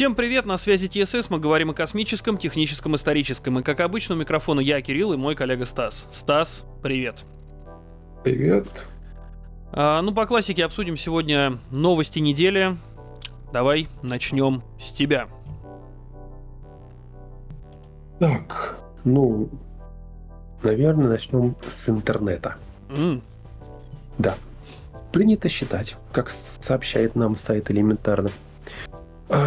Всем привет, на связи ТСС, мы говорим о космическом, техническом, историческом. И как обычно у микрофона я, Кирилл, и мой коллега Стас. Стас, привет. Привет. А, ну, по классике обсудим сегодня новости недели. Давай начнем с тебя. Так, ну, наверное, начнем с интернета. М, Да. Принято считать, как сообщает нам сайт элементарно,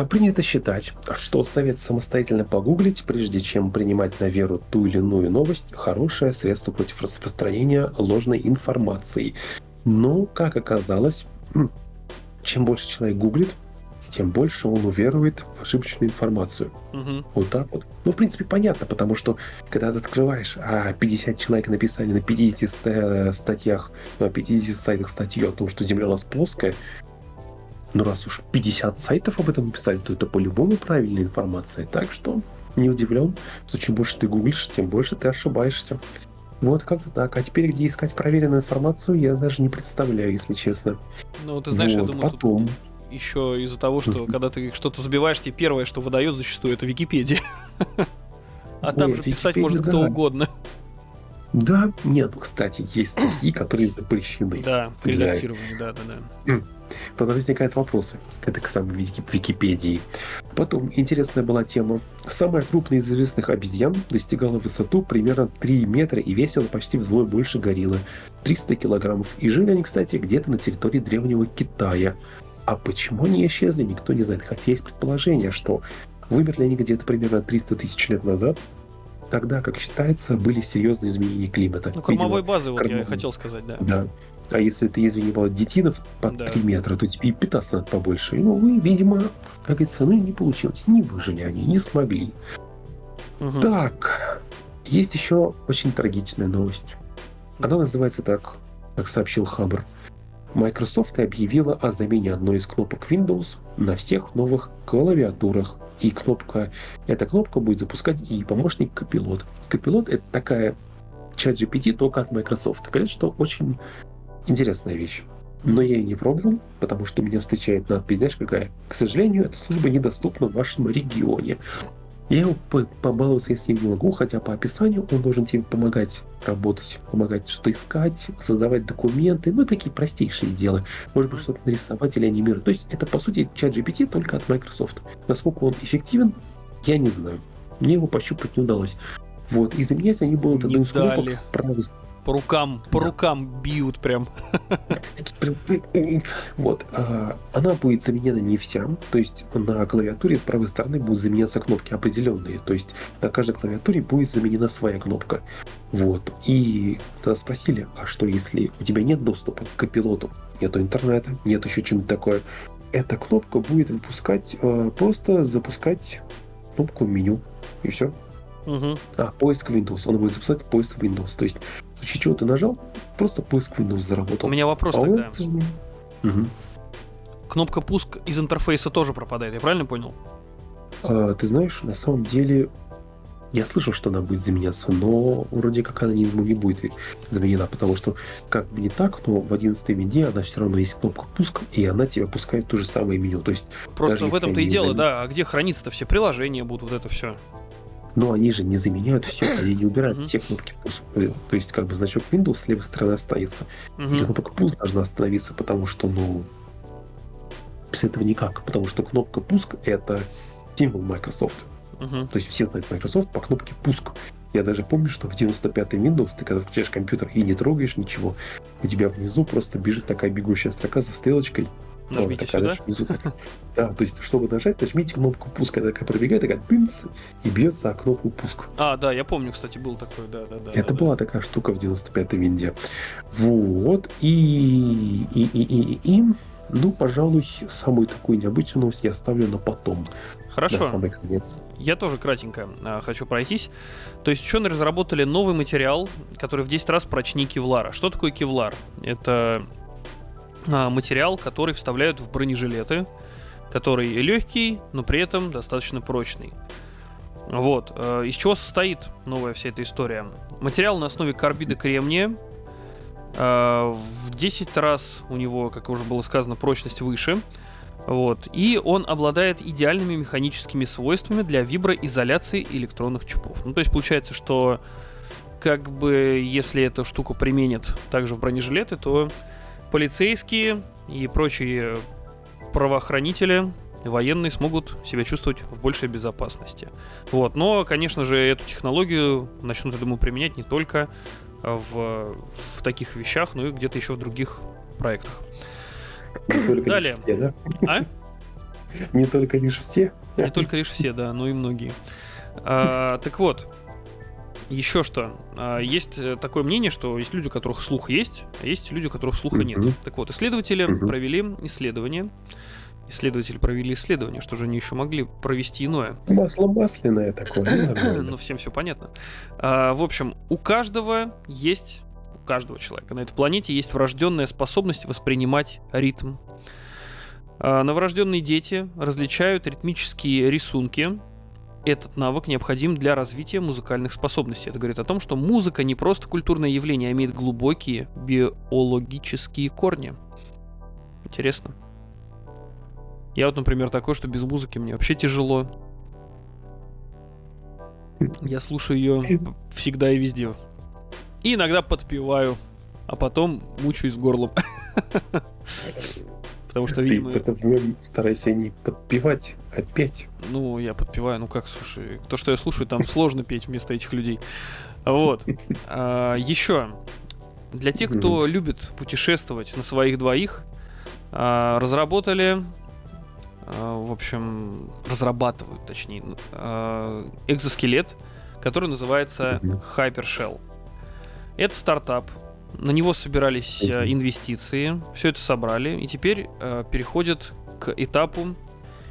принято считать, что совет самостоятельно погуглить, прежде чем принимать на веру ту или иную новость, хорошее средство против распространения ложной информации. Но, как оказалось, м, чем больше человек гуглит, тем больше он уверует в ошибочную информацию. мгм. Вот так вот. Ну, в принципе, понятно, потому что, когда ты открываешь, а 50 человек написали на 50 ста- статьях, на 50 сайтах статью о том, что Земля у нас плоская, ну, раз уж 50 сайтов об этом написали, то это по-любому правильная информация. Так что не удивлен, что чем больше ты гуглишь, тем больше ты ошибаешься. Вот как-то так. А теперь где искать проверенную информацию, я даже не представляю, если честно. Ну, ты знаешь, я Вот, думаю, потом. тут еще из-за того, что когда ты что-то забиваешь, тебе первое, что выдает зачастую, это Википедия. А там же писать может кто да. угодно. Да, нет, кстати, есть статьи, которые запрещены. Да, к редактированию, да, да, да. Тогда возникают вопросы к этой к самой Вики- Википедии. Потом интересная была тема. Самая крупная из известных обезьян достигала высоту примерно 3 метра и весила почти вдвое больше гориллы. 300 килограммов. И жили они, кстати, где-то на территории древнего Китая. А почему они исчезли, никто не знает. Хотя есть предположение, что вымерли они где-то примерно 300 тысяч лет назад. Тогда, как считается, были серьезные изменения климата. Ну, кормовой Видимо, базы, вот я кормовой. хотел сказать, да. да. А если ты, извини, была детинов под Да. 3 метра, то тебе и питаться надо побольше. Ну, и, видимо, как говорится, ну не получилось. Не выжили они, не смогли. Мгм. Так, есть еще очень трагичная новость. Она называется так, как сообщил Хабр. Microsoft объявила о замене одной из кнопок Windows на всех новых клавиатурах. И кнопка, эта кнопка будет запускать и помощник Copilot. Copilot — это такая чат GPT только от Microsoft. Говорят, что очень интересная вещь. Но я ее не пробовал, потому что меня встречает надпись, знаешь, какая? К сожалению, эта служба недоступна в вашем регионе. Я его по- побаловаться ним не могу, хотя по описанию он должен тебе помогать работать, помогать что-то искать, создавать документы, ну, такие простейшие дела. Может быть, что-то нарисовать или анимировать. То есть это, по сути, чат GPT только от Microsoft. Насколько он эффективен, я не знаю. Мне его пощупать не удалось. Вот, и заменять они будут Не одну из дали. с правой По рукам, по Да. рукам бьют прям. Вот, а, она будет заменена не вся, то есть на клавиатуре с правой стороны будут заменяться кнопки определенные, то есть на каждой клавиатуре будет заменена своя кнопка. Вот, и тогда спросили, а что если у тебя нет доступа к пилоту, нету интернета, нет еще чего-нибудь такое, эта кнопка будет выпускать, э, просто запускать кнопку меню, и все. Мгм. А, поиск Windows, он будет запускать поиск Windows, то есть случае чего ты нажал, просто поиск Windows заработал. У меня вопрос А тогда. к сожалению, мгм. Кнопка пуск из интерфейса тоже пропадает, я правильно понял? А, ты знаешь, на самом деле, я слышал, что она будет заменяться, но вроде как она не, не будет заменена, потому что как бы не так, но в 11 винде она все равно есть кнопка пуск, и она тебя пускает в то же самое меню. То есть, Просто в этом-то и дело, замен- да. А где хранится-то все приложения будут, вот это все. Но они же не заменяют все, они не убирают все кнопки. Э, То есть, как бы значок Windows с левой стороны останется. И кнопка пуск должна остановиться, потому что, ну, без этого никак. Потому что кнопка пуск — это символ Microsoft. То есть все знают Microsoft по кнопке пуск. Я даже помню, что в 95-й Windows ты когда включаешь компьютер и не трогаешь ничего, у тебя внизу просто бежит такая бегущая строка за стрелочкой. Нажмите сюда. Да, то есть, чтобы нажать, нажмите кнопку пуск. Она такая пробегает, такая тынц, и бьется о кнопку пуск. А, да, я помню, кстати, был такой, да, да, да. Это была такая штука в 95-й винде. Вот. И, и, и, и, и, ну, пожалуй, самую такую необычную новость я оставлю на потом. да. На Хорошо. самый конец. Я тоже кратенько а, хочу пройтись. То есть ученые разработали новый материал, который в 10 раз прочнее кевлара. Что такое кевлар? Это материал, который вставляют в бронежилеты, который легкий, но при этом достаточно прочный. Вот. э, Из чего состоит новая вся эта история? Материал на основе карбида кремния. э, В 10 раз у него, как уже было сказано, прочность выше. Вот. И он обладает идеальными механическими свойствами для виброизоляции электронных чипов. Ну, то есть получается, что как бы если эту штуку применят также в бронежилеты, то полицейские и прочие правоохранители военные смогут себя чувствовать в большей безопасности. Вот. Но, конечно же, эту технологию начнут, я думаю, применять не только в, в таких вещах, но и где-то еще в других проектах. Не только Далее. лишь все, да? А? Не только лишь все. Не только лишь все, да, но и многие. А, так вот, еще что. А, есть э, такое мнение, что есть люди, у которых слух есть, а есть люди, у которых слуха нет. Так вот, исследователи провели исследование. Исследователи провели исследование, что же они еще могли провести иное. Масло масляное такое. ну. Ну, всем все понятно. А, в общем, у каждого есть, у каждого человека на этой планете есть врожденная способность воспринимать ритм. А, новорожденные дети различают ритмические рисунки. Этот навык необходим для развития музыкальных способностей. Это говорит о том, что музыка не просто культурное явление, а имеет глубокие биологические корни. Интересно. Я вот, например, такой, что без музыки мне вообще тяжело. Я слушаю ее всегда и везде. И иногда подпеваю, а потом мучаюсь горлом. Потому что, Ты видимо, в этот момент старайся не подпевать, а петь. ну, я подпеваю, ну как, слушай, то, что я слушаю, там сложно петь вместо этих людей. Вот. А, еще. Для тех, кто любит путешествовать на своих двоих, а, разработали, а, в общем, разрабатывают, точнее, экзоскелет, который называется. Hypershell. Это стартап. На него собирались э, инвестиции, все это собрали, и теперь э, переходят к этапу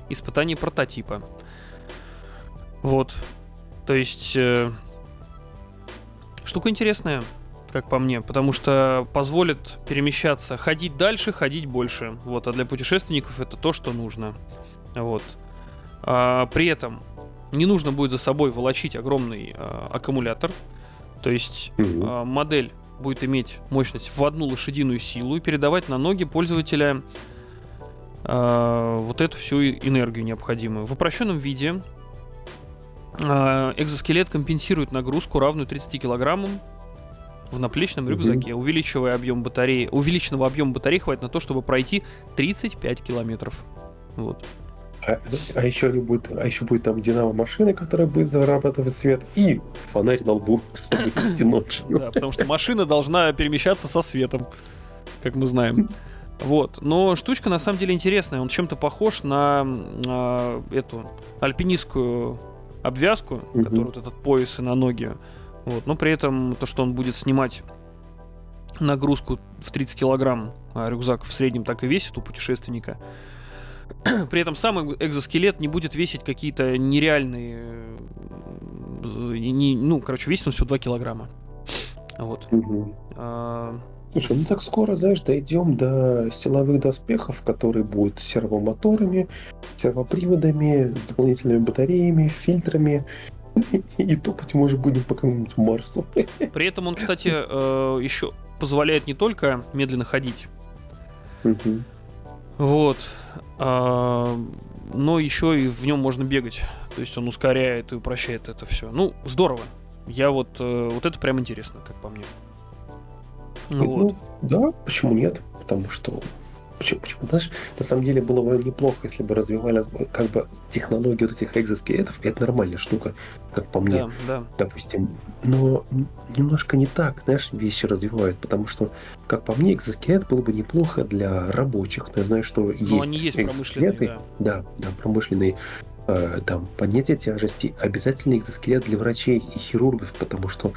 испытаний прототипа. Вот. То есть э, штука интересная, как по мне, потому что позволит перемещаться, ходить дальше, ходить больше. Вот, а для путешественников это то, что нужно. Вот. А, при этом не нужно будет за собой волочить огромный а, аккумулятор. То есть а, модель будет иметь мощность в одну лошадиную силу и передавать на ноги пользователя а, вот эту всю энергию необходимую. В упрощенном виде а, экзоскелет компенсирует нагрузку, равную 30 килограммам в наплечном рюкзаке, увеличивая объем батареи. Увеличенного объема батареи хватит на то, чтобы пройти 35 километров. Вот. А, а еще они будут, а еще будет там динамо машина, которая будет зарабатывать свет, и фонарь на лбу, чтобы идти ночью. Да, потому что машина должна перемещаться со светом, как мы знаем. Вот. Но штучка на самом деле интересная. Он чем-то похож на а, эту альпинистскую обвязку, Мгм. которую вот этот пояс и на ноги. Вот. Но при этом то, что он будет снимать нагрузку в 30 килограмм, а рюкзак в среднем так и весит у путешественника. При этом сам экзоскелет не будет весить какие-то нереальные... э, не- ну, короче, весит он всего 2 килограмма. Вот. Мгм. А, Слушай, ну так скоро, знаешь, дойдем до силовых доспехов, которые будут с сервомоторами, сервоприводами, с дополнительными батареями, фильтрами. И топать мы уже будем по какому-нибудь Марсу. При этом он, кстати, э, еще позволяет не только медленно ходить, Мгм. вот, но еще и в нем можно бегать. То есть он ускоряет и упрощает это все. Ну, здорово. Я вот, э, вот это прям интересно, как по мне. Ну вот. Да, почему нет? Потому что Почему, почему? Знаешь, на самом деле было бы неплохо, если бы развивались бы, как бы технологии вот этих экзоскелетов. Это нормальная штука, как по мне. Да, да. допустим. Но немножко не так, знаешь, вещи развивают, потому что, как по мне, экзоскелет было бы неплохо для рабочих. Но я знаю, что есть, Но они есть промышленные, экзоскелеты, да. да, да, промышленные, э, там, поднятие тяжести, обязательно экзоскелет для врачей и хирургов, потому что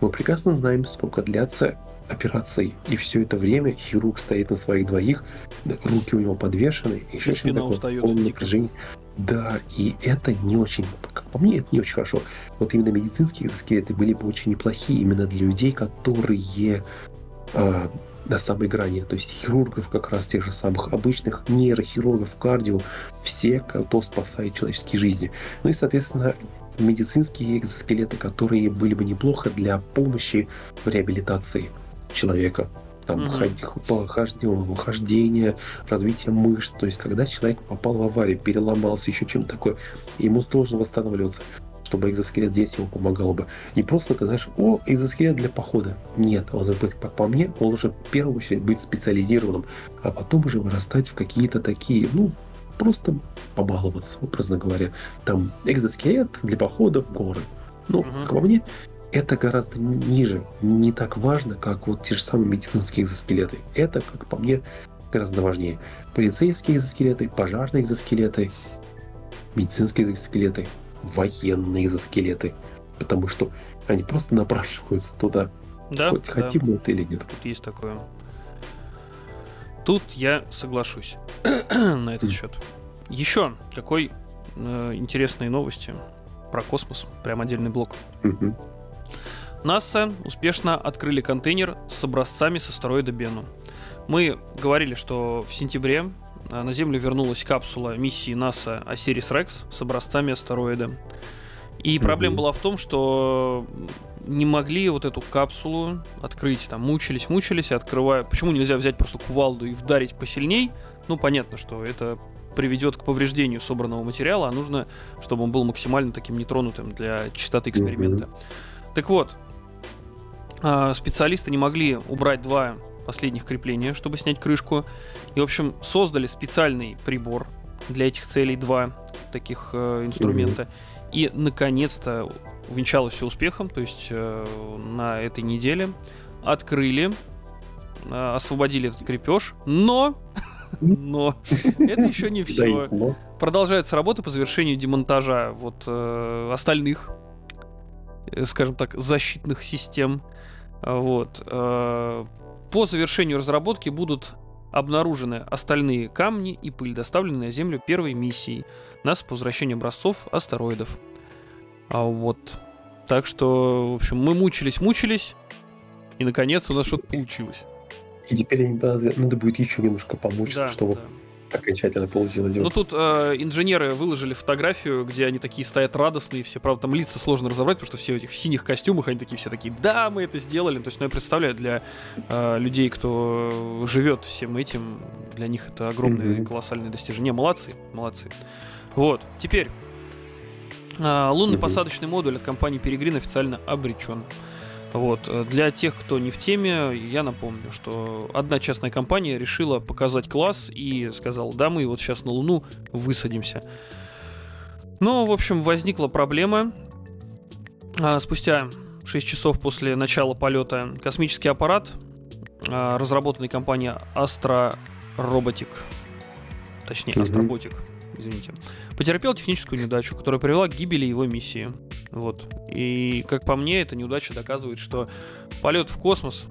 мы прекрасно знаем, сколько длятся операции, и все это время хирург стоит на своих двоих, руки у него подвешены, еще И спина такое устает дико. напряжение. Да, и это не очень, как по мне, это не очень хорошо. Вот именно медицинские экзоскелеты были бы очень неплохие именно для людей, которые а, на самой грани. То есть хирургов как раз тех же самых обычных, нейрохирургов, кардио, все, кто спасает человеческие жизни. Ну и, соответственно, медицинские экзоскелеты, которые были бы неплохо для помощи в реабилитации человека. там угу. хождение, хождение, развитие мышц. То есть, когда человек попал в аварию, переломался, еще чем-то такое, ему сложно восстанавливаться чтобы экзоскелет здесь ему помогал бы. Не просто ты знаешь, о, экзоскелет для похода. Нет, он должен быть, по мне, он должен в первую очередь быть специализированным, а потом уже вырастать в какие-то такие, ну, просто побаловаться, образно говоря. Там экзоскелет для похода в горы. Ну, угу. как по мне, это гораздо ниже, не так важно, как вот те же самые медицинские экзоскелеты. Это, как по мне, гораздо важнее. Полицейские экзоскелеты, пожарные экзоскелеты, медицинские экзоскелеты, военные экзоскелеты. Потому что они просто напрашиваются туда. Да, хоть да. хотим мы это или нет. Тут есть такое. Тут я соглашусь на этот счет. Еще какой э, интересные новости про космос. Прям отдельный блок. НАСА успешно открыли контейнер с образцами с астероида Бену. Мы говорили, что в сентябре э, на Землю вернулась капсула миссии НАСА Осирис Рекс с образцами астероида. И проблема была в том, что не могли вот эту капсулу открыть. Там мучились, мучились, открывая. Почему нельзя взять просто кувалду и вдарить посильней? Ну, понятно, что это приведет к повреждению собранного материала, а нужно, чтобы он был максимально таким нетронутым для чистоты эксперимента. Mm-hmm. Так вот, специалисты не могли убрать два последних крепления, чтобы снять крышку. И, в общем, создали специальный прибор для этих целей, два таких э, инструмента. Mm-hmm. И, наконец-то, увенчалось все успехом, то есть э, на этой неделе открыли, э, освободили этот крепеж, но, но это еще не все. Продолжается работа по завершению демонтажа вот э, остальных, э, скажем так, защитных систем. Вот. Э, по завершению разработки будут обнаружены остальные камни и пыль, доставленные на Землю первой миссией нас по возвращению образцов астероидов. А вот. Так что, в общем, мы мучились, мучились, и наконец у нас что-то получилось. И теперь надо, надо будет еще немножко помучиться, да, чтобы да окончательно получилось. Ну тут э, инженеры выложили фотографию, где они такие стоят радостные, все, правда, там лица сложно разобрать, потому что все в этих синих костюмах, они такие все такие, да, мы это сделали. То есть, ну я представляю, для э, людей, кто живет всем этим, для них это огромное mm-hmm. колоссальное достижение. Молодцы, молодцы. Вот, теперь э, лунный mm-hmm. посадочный модуль от компании Peregrine официально обречен. Вот. Э, для тех, кто не в теме, я напомню, что одна частная компания решила показать класс и сказала, да, мы вот сейчас на Луну высадимся. Но, в общем, возникла проблема. А, спустя 6 часов после начала полета космический аппарат, а, разработанный компанией Astra Robotic, точнее, Astrobotic, извините, потерпел техническую неудачу, которая привела к гибели его миссии. Вот. И, как по мне, эта неудача доказывает, что полет в космос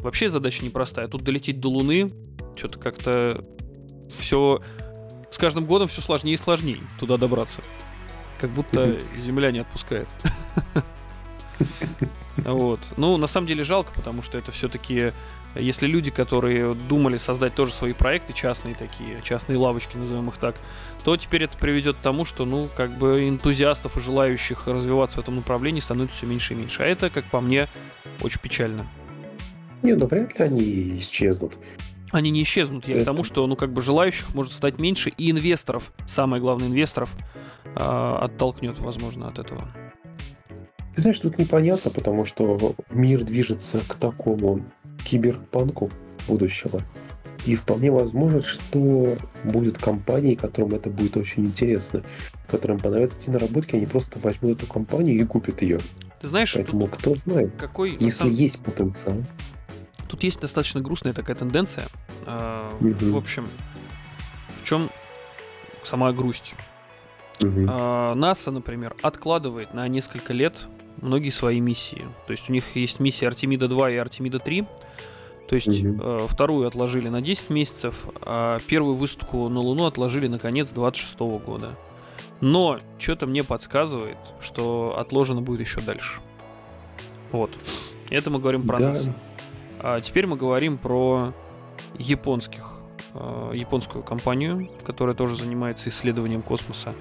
вообще задача непростая. Тут долететь до Луны, что-то как-то все... С каждым годом все сложнее и сложнее туда добраться. Как будто Земля не отпускает. Вот. Ну, на самом деле жалко, потому что это все-таки, если люди, которые думали создать тоже свои проекты, частные такие, частные лавочки, назовем их так, то теперь это приведет к тому, что, ну, как бы энтузиастов и желающих развиваться в этом направлении становится все меньше и меньше. А это, как по мне, очень печально. Не, ну вряд ли они исчезнут. Они не исчезнут. Я это... к тому, что, ну, как бы желающих может стать меньше, и инвесторов, самое главное, инвесторов э, оттолкнет, возможно, от этого. Ты знаешь, тут непонятно, потому что мир движется к такому киберпанку будущего. И вполне возможно, что будет компании, которым это будет очень интересно, которым понравятся эти наработки, они просто возьмут эту компанию и купят ее. Ты знаешь, Поэтому кто знает, какой, если самом... есть потенциал. Тут есть достаточно грустная такая тенденция. Угу. В общем, в чем сама грусть? Угу. НАСА, например, откладывает на несколько лет многие свои миссии. То есть у них есть миссия Артемида 2 и Артемида 3. То есть угу. э, вторую отложили на 10 месяцев, а первую высадку на Луну отложили на конец 26 года. Но что-то мне подсказывает, что отложено будет еще дальше. Вот. Это мы говорим про да. нас. А теперь мы говорим про японских, э, японскую компанию, которая тоже занимается исследованием космоса.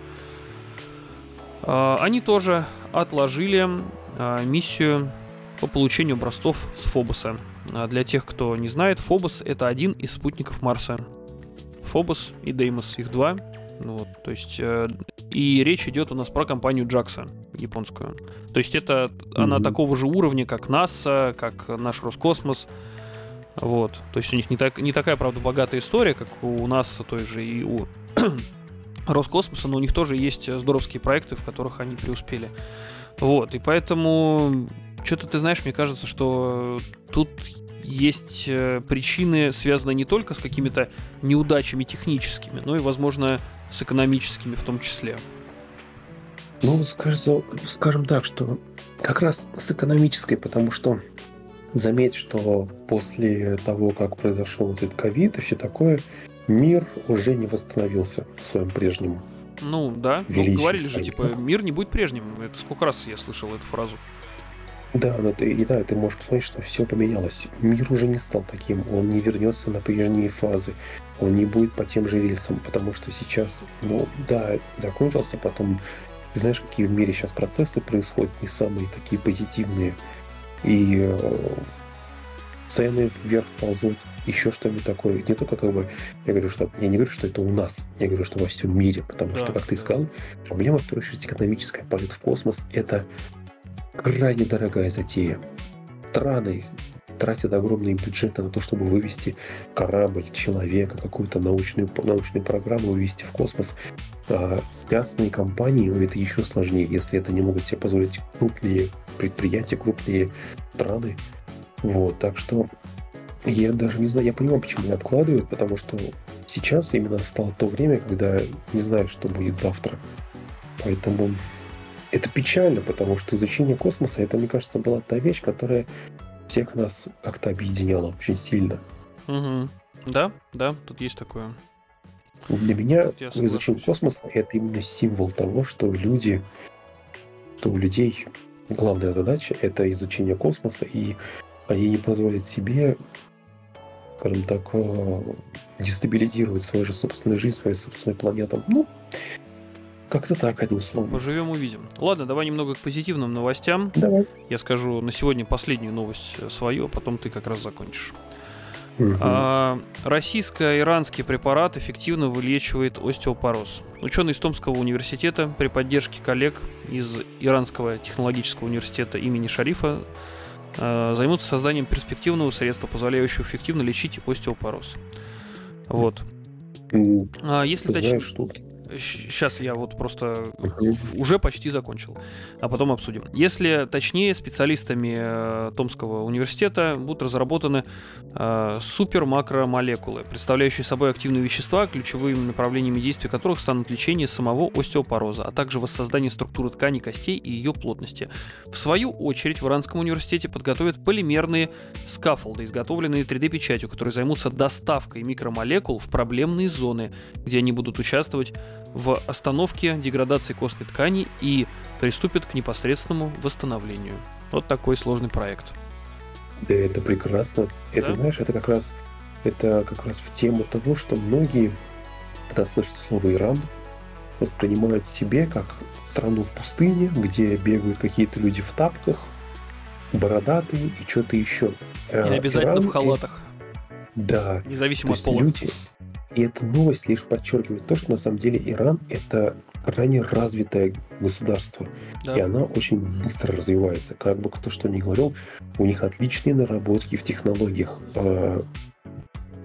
Э, они тоже отложили э, миссию по получению образцов с Фобоса. А для тех, кто не знает, Фобос — это один из спутников Марса. Фобос и Деймос, их два. Ну, вот, то есть, э, и речь идет у нас про компанию Джакса японскую. То есть это mm-hmm. она такого же уровня, как НАСА, как наш Роскосмос. Вот. То есть у них не, так, не такая, правда, богатая история, как у НАСА той же и у Роскосмоса, но у них тоже есть здоровские проекты, в которых они преуспели. Вот, и поэтому что-то ты знаешь, мне кажется, что тут есть э, причины, связанные не только с какими-то неудачами техническими, но и, возможно, с экономическими в том числе. Ну, скажем так, что как раз с экономической, потому что заметь, что после того, как произошел этот ковид и все такое, мир уже не восстановился в своем прежнем ну да, ну, говорили же, типа, мир не будет прежним. Это сколько раз я слышал эту фразу. Да, но ты, и да, ты можешь посмотреть, что все поменялось. Мир уже не стал таким, он не вернется на прежние фазы, он не будет по тем же рельсам, потому что сейчас, ну да, закончился, потом, знаешь, какие в мире сейчас процессы происходят, не самые такие позитивные, и э, цены вверх ползут, еще что-нибудь такое. Не только как бы, я говорю, что я не говорю, что это у нас, я говорю, что во всем мире, потому да, что, как ты сказал, проблема в первую очередь экономическая. Полет в космос это крайне дорогая затея. Страны тратят огромные бюджеты на то, чтобы вывести корабль, человека, какую-то научную, научную программу вывести в космос. А частные компании это еще сложнее, если это не могут себе позволить крупные предприятия, крупные страны. Вот, так что я даже не знаю, я понимаю, почему они откладывают, потому что сейчас именно стало то время, когда не знаю, что будет завтра. Поэтому это печально, потому что изучение космоса, это, мне кажется, была та вещь, которая всех нас как-то объединяла очень сильно. Угу. Да, да, тут есть такое. Для меня изучение космоса это именно символ того, что люди, что у людей главная задача это изучение космоса, и они не позволят себе скажем так, э, дестабилизировать свою же собственную жизнь, свою собственную планету. Ну, как-то так, одним словом. Поживем, увидим. Ладно, давай немного к позитивным новостям. Давай. Я скажу на сегодня последнюю новость э, свою, а потом ты как раз закончишь. Угу. А, российско-иранский препарат эффективно вылечивает остеопороз. Ученые из Томского университета при поддержке коллег из Иранского технологического университета имени Шарифа займутся созданием перспективного средства, позволяющего эффективно лечить остеопороз. Вот. А если точнее... Что Сейчас я вот просто уже почти закончил, а потом обсудим. Если точнее, специалистами э, Томского университета будут разработаны э, супер-макромолекулы, представляющие собой активные вещества, ключевыми направлениями действия которых станут лечение самого остеопороза, а также воссоздание структуры ткани костей и ее плотности. В свою очередь в Иранском университете подготовят полимерные скафолды, изготовленные 3D-печатью, которые займутся доставкой микромолекул в проблемные зоны, где они будут участвовать в остановке деградации костной ткани и приступит к непосредственному восстановлению. Вот такой сложный проект. Да, это прекрасно. Это, да? знаешь, это как раз это как раз в тему того, что многие, когда слышат слово Иран, воспринимают себе как страну в пустыне, где бегают какие-то люди в тапках, бородатые и что-то еще. И а обязательно Иран в халатах. Да. Независимо от пола. Люди, и эта новость лишь подчеркивает то, что на самом деле Иран это крайне развитое государство. Да. И она очень быстро развивается. Как бы кто что ни говорил, у них отличные наработки в технологиях. А,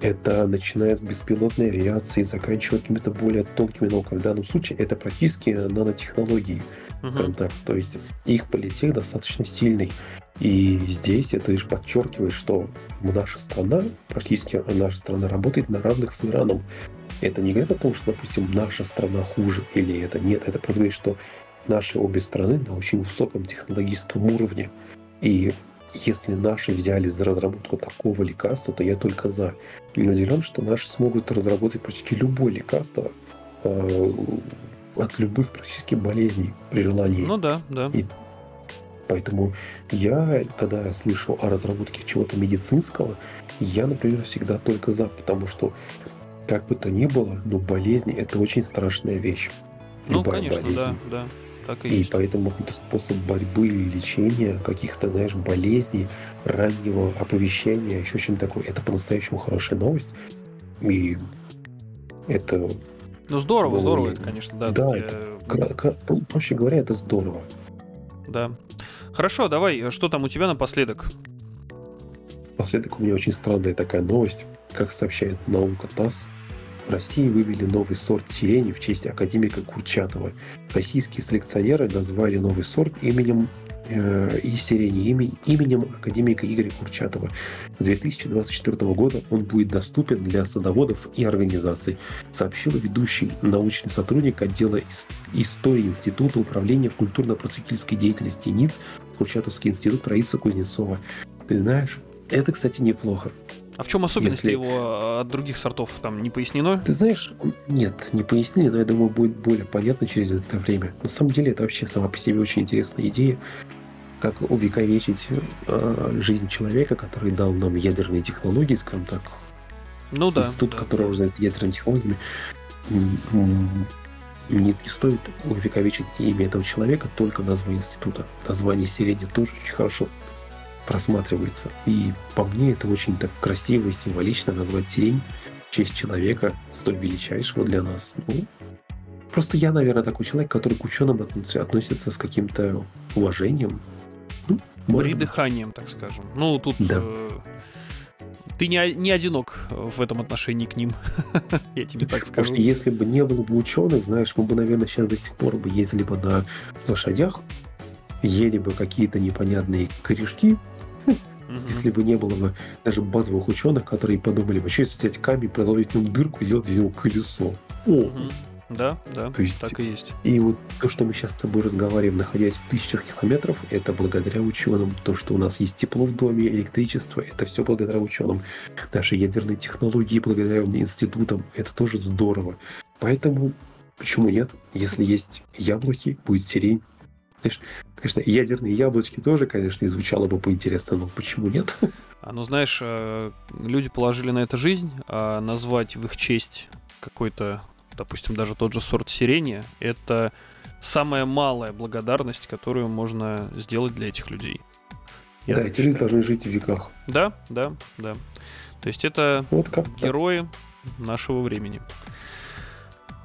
это начиная с беспилотной авиации, заканчивая какими-то более тонкими науками. В данном случае это практически нанотехнологии. Uh-huh. так. То есть их политик достаточно сильный. И здесь это лишь подчеркивает, что наша страна, практически наша страна работает на равных с Ираном. Это не говорит о том, что, допустим, наша страна хуже или это нет. Это просто говорит, что наши обе страны на очень высоком технологическом уровне. И если наши взяли за разработку такого лекарства, то я только за. Не удивлен, что наши смогут разработать практически любое лекарство э, от любых практически болезней при желании. Ну да, да. И Поэтому я, когда слышу о разработке чего-то медицинского, я, например, всегда только за, потому что как бы то ни было, но болезнь это очень страшная вещь. Ну, Любая конечно, болезнь. да, да. Так и, И есть. поэтому какой-то способ борьбы или лечения, каких-то, знаешь, болезней, раннего оповещения, еще чем такое. Это по-настоящему хорошая новость. И это, Ну здорово, Ну, здорово и- это, конечно, да. да, такие, кра- кра- проще говоря, это здорово. да. Хорошо, давай, э, что там у тебя напоследок? Последок у меня очень странная такая новость. Как сообщает наука ТАСС, в России вывели новый сорт сирени в честь академика Курчатова. Российские селекционеры назвали новый сорт именем и сирени име- именем академика Игоря Курчатова. С 2024 года он будет доступен для садоводов и организаций, сообщил ведущий научный сотрудник отдела ис- истории Института управления культурно-просветительской деятельности НИЦ Курчатовский институт Раиса Кузнецова. Ты знаешь, это, кстати, неплохо. А в чем особенность Если- его э, от других сортов там не пояснено? Ты знаешь, нет, не пояснили, но я думаю, будет более понятно через это время. На самом деле, это вообще сама по себе очень интересная идея, как увековечить э, жизнь человека, который дал нам ядерные технологии, скажем так, Ну да. институт, да. который занимается ядерными технологиями, м, не, стоит увековечить имя этого человека только название института. Название сирени тоже очень хорошо просматривается. И по мне это очень так красиво и символично назвать сирень в честь человека, столь величайшего для нас. Ну, просто я, наверное, такой человек, который к ученым относится с каким-то уважением. Придыханием, так скажем. Ну, тут Да. э, ты не, не одинок в этом отношении к ним. Я тебе так Потому скажу. что если бы не было бы ученых, знаешь, мы бы, наверное, сейчас до сих пор бы ездили бы на лошадях, ели бы какие-то непонятные корешки, Мгм. если бы не было бы даже базовых ученых, которые подумали бы, что если взять камень, продолжить в нем дырку и сделать из него колесо. О, Мгм. Да, да, То есть- так и есть. И вот то, что мы сейчас с тобой разговариваем, находясь в тысячах километров, это благодаря ученым. То, что у нас есть тепло в доме, электричество, это все благодаря ученым. Наши ядерные технологии благодаря институтам, это тоже здорово. Поэтому почему нет? Если есть яблоки, будет сирень. Знаешь, конечно, ядерные яблочки тоже, конечно, звучало бы поинтересно, но почему нет? А ну знаешь, э, люди положили на это жизнь, а назвать в их честь какой-то, допустим, даже тот же сорт сирени, это самая малая благодарность, которую можно сделать для этих людей. Я да, эти люди должны жить в веках. Да, да, да. То есть это Вот как герои нашего времени.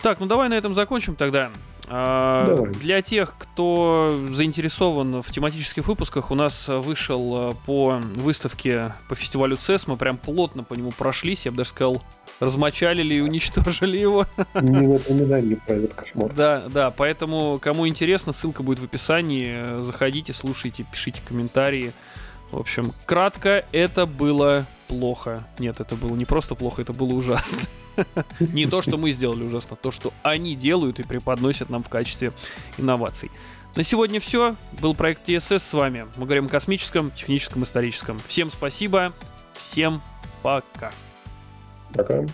Так, ну давай на этом закончим тогда. А, Давай. Для тех, кто заинтересован в тематических выпусках, у нас вышел э, по выставке по фестивалю CES, мы прям плотно по нему прошлись, я бы даже сказал, размочалили и уничтожили его. Не напоминай мне про этот кошмар. Да, да, поэтому, кому интересно, ссылка будет в описании. Заходите, слушайте, пишите комментарии. В общем, кратко, это было плохо. Нет, это было не просто плохо, это было ужасно. Не то, что мы сделали ужасно, то, что они делают и преподносят нам в качестве инноваций. На сегодня все. Был проект TSS с вами. Мы говорим о космическом, техническом, историческом. Всем спасибо. Всем пока. Пока.